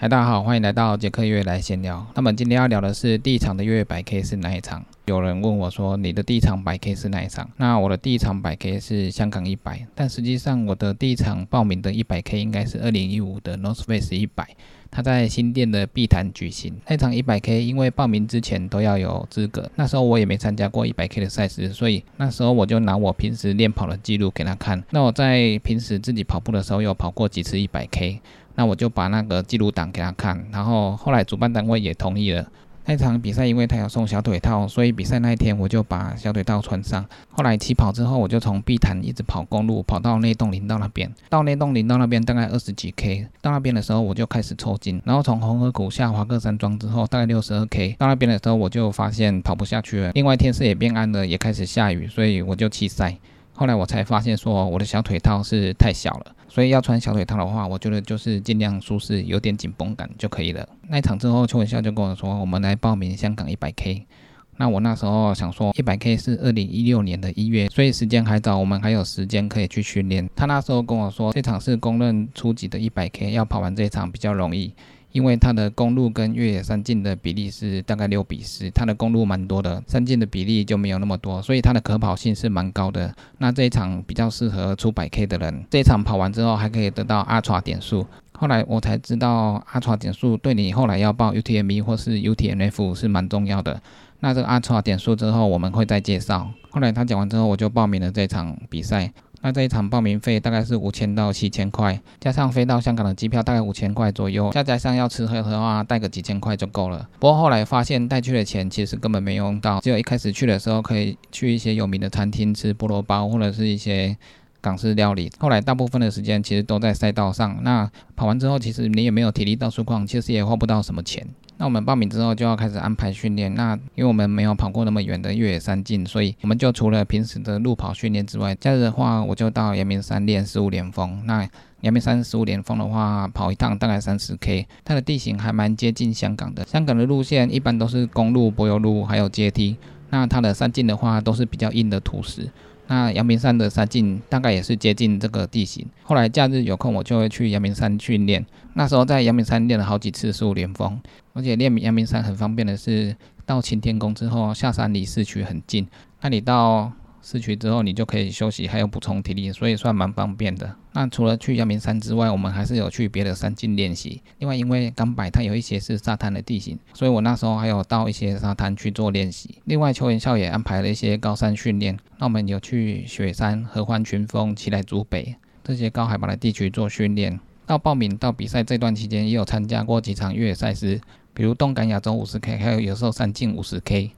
嗨，大家好，欢迎来到杰克月来闲聊。那么今天要聊的是第一场的月百 K 是哪一场？有人问我说，你的第一场百 K 是哪一场？那我的第一场百 K 是香港一百，但实际上我的第一场报名的一百 K 应该是二零一五的 North Face 一百，它在新店的碧潭举行。那场一百 K 因为报名之前都要有资格，那时候我也没参加过一百 K 的赛事，所以那时候我就拿我平时练跑的记录给他看。那我在平时自己跑步的时候有跑过几次一百 K。那我就把那个记录档给他看，然后后来主办单位也同意了。那场比赛因为他有送小腿套，所以比赛那一天我就把小腿套穿上。后来起跑之后，我就从碧潭一直跑公路，跑到内洞林道那边。到内洞林道那边大概二十几 K，到那边的时候我就开始抽筋。然后从红河谷下华克山庄之后，大概六十二 K，到那边的时候我就发现跑不下去了。另外天色也变暗了，也开始下雨，所以我就弃赛。后来我才发现，说我的小腿套是太小了，所以要穿小腿套的话，我觉得就是尽量舒适，有点紧绷感就可以了。那一场之后，邱文笑就跟我说，我们来报名香港一百 K。那我那时候想说，一百 K 是二零一六年的一月，所以时间还早，我们还有时间可以去训练。他那时候跟我说，这场是公认初级的一百 K，要跑完这一场比较容易。因为它的公路跟越野山径的比例是大概六比四，它的公路蛮多的，山径的比例就没有那么多，所以它的可跑性是蛮高的。那这一场比较适合出百 K 的人，这一场跑完之后还可以得到阿传点数。后来我才知道阿传点数对你后来要报 UTMB 或是 UTMF 是蛮重要的。那这个阿传点数之后我们会再介绍。后来他讲完之后，我就报名了这场比赛。那这一场报名费大概是五千到七千块，加上飞到香港的机票大概五千块左右，再加上要吃喝的话，带个几千块就够了。不过后来发现带去的钱其实根本没用到，只有一开始去的时候可以去一些有名的餐厅吃菠萝包或者是一些港式料理。后来大部分的时间其实都在赛道上。那跑完之后，其实你也没有体力到处逛，其实也花不到什么钱。那我们报名之后就要开始安排训练。那因为我们没有跑过那么远的越野山径，所以我们就除了平时的路跑训练之外，假日的话我就到阳明山练十五连峰。那阳明山十五连峰的话，跑一趟大概三十 K，它的地形还蛮接近香港的。香港的路线一般都是公路、柏油路还有阶梯，那它的山径的话都是比较硬的土石。那阳明山的山径大概也是接近这个地形。后来假日有空，我就会去阳明山训练。那时候在阳明山练了好几次十五连峰，而且练阳明山很方便的是，到擎天宫之后下山离市区很近。那你到市区之后，你就可以休息，还有补充体力，所以算蛮方便的。那除了去阳明山之外，我们还是有去别的山径练习。另外，因为港百它有一些是沙滩的地形，所以我那时候还有到一些沙滩去做练习。另外，邱元校也安排了一些高山训练，那我们有去雪山、合欢群峰、奇来竹北这些高海拔的地区做训练。到报名到比赛这段期间，也有参加过几场越野赛事，比如动感亚洲五十 K，还有有时候山径五十 K，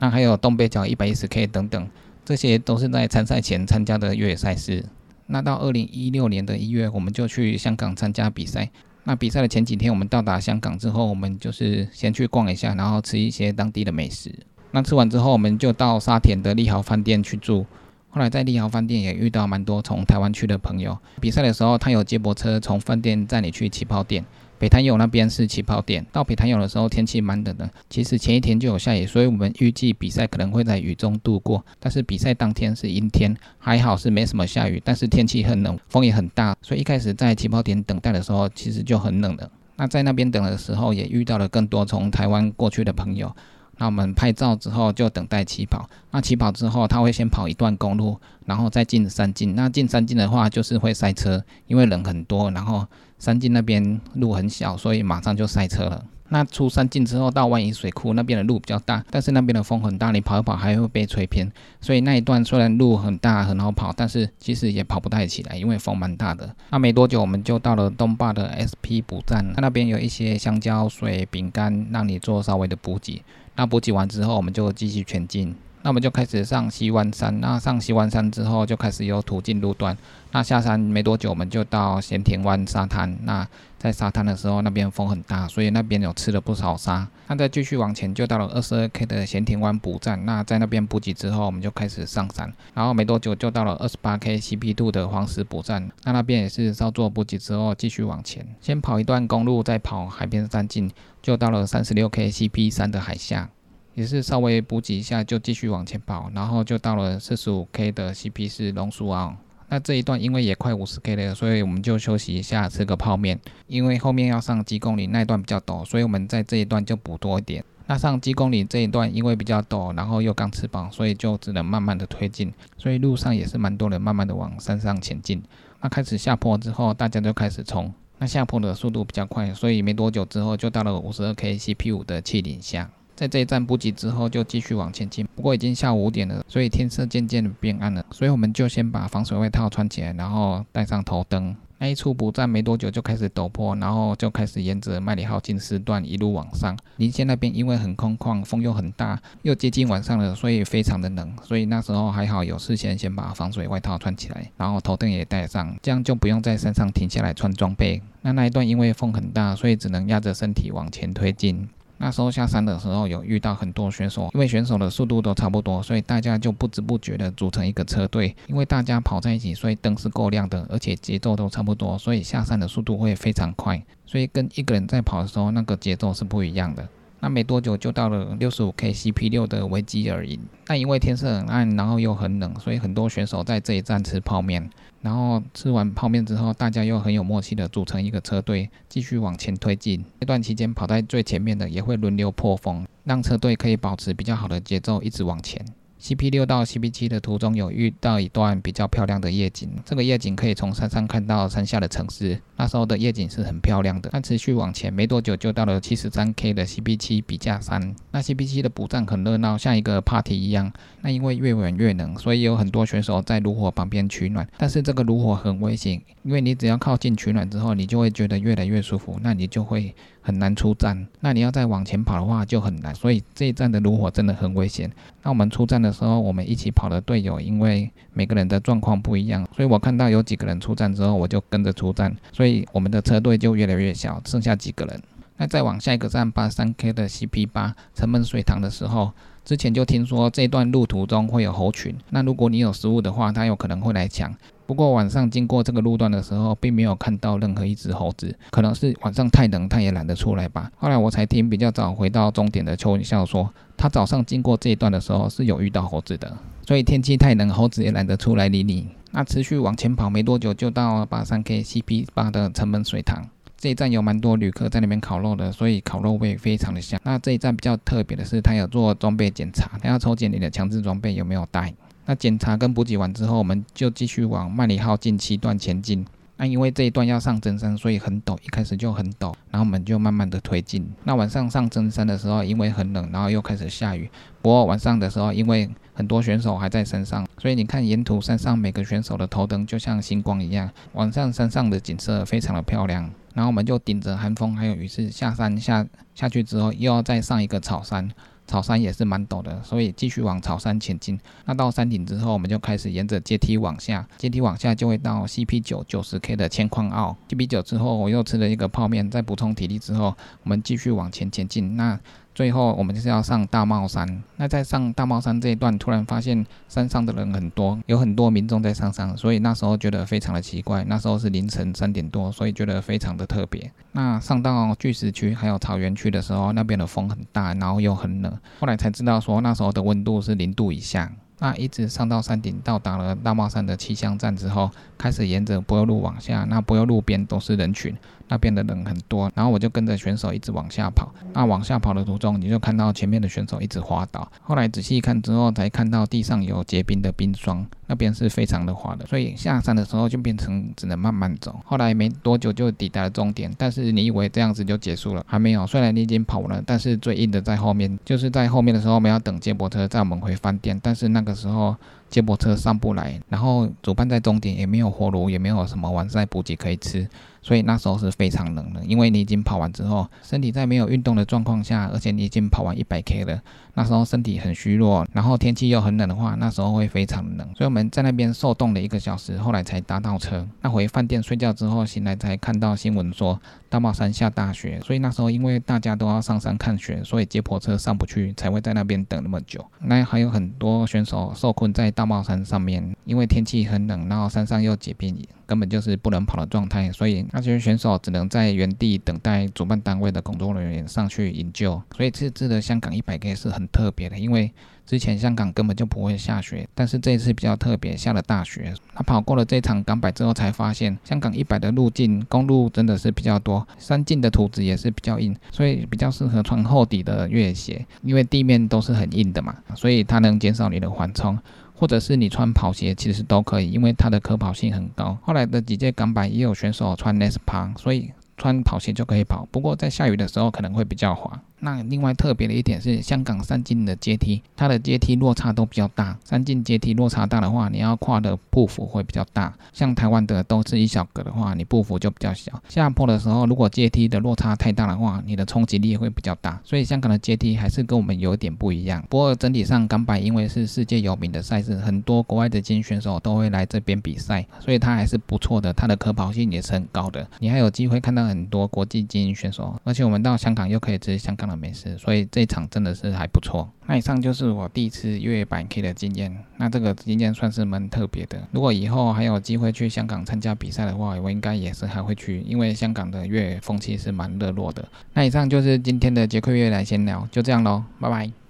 那还有东北角一百一十 K 等等。这些都是在参赛前参加的越野赛事。那到二零一六年的一月，我们就去香港参加比赛。那比赛的前几天，我们到达香港之后，我们就是先去逛一下，然后吃一些当地的美食。那吃完之后，我们就到沙田的利豪饭店去住。后来在利豪饭店也遇到蛮多从台湾去的朋友。比赛的时候，他有接驳车从饭店载你去起跑点。北潭涌那边是起跑点，到北潭涌的时候天气蛮冷的，其实前一天就有下雨，所以我们预计比赛可能会在雨中度过。但是比赛当天是阴天，还好是没什么下雨，但是天气很冷，风也很大，所以一开始在起跑点等待的时候，其实就很冷了。那在那边等的时候，也遇到了更多从台湾过去的朋友。那我们拍照之后就等待起跑。那起跑之后，他会先跑一段公路，然后再进山径。那进山径的话，就是会塞车，因为人很多，然后。山径那边路很小，所以马上就塞车了。那出山径之后到万宜水库那边的路比较大，但是那边的风很大，你跑一跑还会被吹偏。所以那一段虽然路很大很好跑，但是其实也跑不太起来，因为风蛮大的。那没多久我们就到了东坝的 SP 补站，它那边有一些香蕉、水、饼干，让你做稍微的补给。那补给完之后，我们就继续前进。那我们就开始上西湾山。那上西湾山之后，就开始有途径路段。那下山没多久，我们就到咸田湾沙滩。那在沙滩的时候，那边风很大，所以那边有吃了不少沙。那再继续往前，就到了二十二 K 的咸田湾补站。那在那边补给之后，我们就开始上山。然后没多久就到了二十八 K CP Two 的黄石补站。那那边也是稍作补给之后，继续往前，先跑一段公路，再跑海边山径，就到了三十六 K CP 三的海下。也是稍微补给一下，就继续往前跑，然后就到了四十五 K 的 CP 四龙树澳。那这一段因为也快五十 K 了，所以我们就休息一下，吃个泡面。因为后面要上几公里那一段比较陡，所以我们在这一段就补多一点。那上几公里这一段因为比较陡，然后又刚吃饱，所以就只能慢慢的推进。所以路上也是蛮多人慢慢的往山上前进。那开始下坡之后，大家就开始冲。那下坡的速度比较快，所以没多久之后就到了五十二 K CP 五的气顶下。在这一站补给之后，就继续往前进。不过已经下午五点了，所以天色渐渐的变暗了。所以我们就先把防水外套穿起来，然后带上头灯。那一处补站没多久就开始陡坡，然后就开始沿着麦里号进四段一路往上。林线那边因为很空旷，风又很大，又接近晚上了，所以非常的冷。所以那时候还好有事先先把防水外套穿起来，然后头灯也带上，这样就不用在山上停下来穿装备。那那一段因为风很大，所以只能压着身体往前推进。那时候下山的时候有遇到很多选手，因为选手的速度都差不多，所以大家就不知不觉的组成一个车队。因为大家跑在一起，所以灯是够亮的，而且节奏都差不多，所以下山的速度会非常快。所以跟一个人在跑的时候，那个节奏是不一样的。那没多久就到了六十五 K CP 六的维基尔营。但因为天色很暗，然后又很冷，所以很多选手在这一站吃泡面。然后吃完泡面之后，大家又很有默契的组成一个车队，继续往前推进。这段期间跑在最前面的也会轮流破风，让车队可以保持比较好的节奏，一直往前。CP 六到 CP 七的途中有遇到一段比较漂亮的夜景，这个夜景可以从山上看到山下的城市。那时候的夜景是很漂亮的。但持续往前没多久就到了七十三 K 的 CP 七比价山。那 CP 七的补站很热闹，像一个 party 一样。那因为越远越冷，所以有很多选手在炉火旁边取暖。但是这个炉火很危险，因为你只要靠近取暖之后，你就会觉得越来越舒服，那你就会很难出站。那你要再往前跑的话就很难。所以这一站的炉火真的很危险。那我们出站的时候，我们一起跑的队友，因为每个人的状况不一样，所以我看到有几个人出战之后，我就跟着出战。所以我们的车队就越来越小，剩下几个人。那再往下一个站八三 K 的 CP 八城门水塘的时候，之前就听说这段路途中会有猴群，那如果你有食物的话，它有可能会来抢。不过晚上经过这个路段的时候，并没有看到任何一只猴子，可能是晚上太冷，它也懒得出来吧。后来我才听比较早回到终点的邱云笑说，他早上经过这一段的时候是有遇到猴子的，所以天气太冷，猴子也懒得出来理你。那持续往前跑没多久，就到了八三 K CP 八的城门水塘。这一站有蛮多旅客在那边烤肉的，所以烤肉味非常的香。那这一站比较特别的是，他有做装备检查，他要抽检你的强制装备有没有带。那检查跟补给完之后，我们就继续往麦里号近七段前进。那因为这一段要上真山，所以很陡，一开始就很陡，然后我们就慢慢的推进。那晚上上真山的时候，因为很冷，然后又开始下雨。不过晚上的时候，因为很多选手还在山上，所以你看沿途山上每个选手的头灯就像星光一样。晚上山上的景色非常的漂亮。然后我们就顶着寒风还有雨势下山下下去之后，又要再上一个草山。草山也是蛮陡的，所以继续往草山前进。那到山顶之后，我们就开始沿着阶梯往下，阶梯往下就会到 CP 九九十 K 的千矿坳。CP 九之后，我又吃了一个泡面，在补充体力之后，我们继续往前前进。那最后我们就是要上大帽山。那在上大帽山这一段，突然发现山上的人很多，有很多民众在上山，所以那时候觉得非常的奇怪。那时候是凌晨三点多，所以觉得非常的特别。那上到巨石区还有草原区的时候，那边的风很大，然后又很冷。后来才知道说那时候的温度是零度以下。那一直上到山顶，到达了大帽山的气象站之后，开始沿着柏油路往下。那柏油路边都是人群，那边的人很多。然后我就跟着选手一直往下跑。那往下跑的途中，你就看到前面的选手一直滑倒。后来仔细一看之后，才看到地上有结冰的冰霜，那边是非常的滑的。所以下山的时候就变成只能慢慢走。后来没多久就抵达了终点，但是你以为这样子就结束了？还没有。虽然你已经跑了，但是最硬的在后面。就是在后面的时候，我们要等接驳车载我们回饭店，但是那个时候。接驳车上不来，然后主办在终点也没有火炉，也没有什么完赛补给可以吃，所以那时候是非常冷的。因为你已经跑完之后，身体在没有运动的状况下，而且你已经跑完一百 K 了，那时候身体很虚弱，然后天气又很冷的话，那时候会非常冷。所以我们在那边受冻了一个小时，后来才搭到车。那回饭店睡觉之后醒来，才看到新闻说大帽山下大雪，所以那时候因为大家都要上山看雪，所以接驳车上不去，才会在那边等那么久。那还有很多选手受困在。大帽山上面，因为天气很冷，然后山上又结冰，根本就是不能跑的状态，所以那些选手只能在原地等待主办单位的工作人员上去营救。所以这次的香港一百 K 是很特别的，因为之前香港根本就不会下雪，但是这一次比较特别，下了大雪。他跑过了这场港百之后，才发现香港一百的路径公路真的是比较多，山径的土质也是比较硬，所以比较适合穿厚底的越野鞋，因为地面都是很硬的嘛，所以它能减少你的缓冲。或者是你穿跑鞋，其实都可以，因为它的可跑性很高。后来的几届港版也有选手穿 Nespa，所以穿跑鞋就可以跑。不过在下雨的时候可能会比较滑。那另外特别的一点是，香港三进的阶梯，它的阶梯落差都比较大。三进阶梯落差大的话，你要跨的步幅会比较大。像台湾的都是一小格的话，你步幅就比较小。下坡的时候，如果阶梯的落差太大的话，你的冲击力会比较大。所以香港的阶梯还是跟我们有点不一样。不过整体上，港百因为是世界有名的赛事，很多国外的精英选手都会来这边比赛，所以它还是不错的。它的可跑性也是很高的，你还有机会看到很多国际精英选手。而且我们到香港又可以直接香港那没事，所以。这场真的是还不错。那以上就是我第一次越野版 K 的经验。那这个经验算是蛮特别的。如果以后还有机会去香港参加比赛的话，我应该也是还会去，因为香港的越野风气是蛮热络的。那以上就是今天的杰克越来闲聊，就这样喽，拜拜。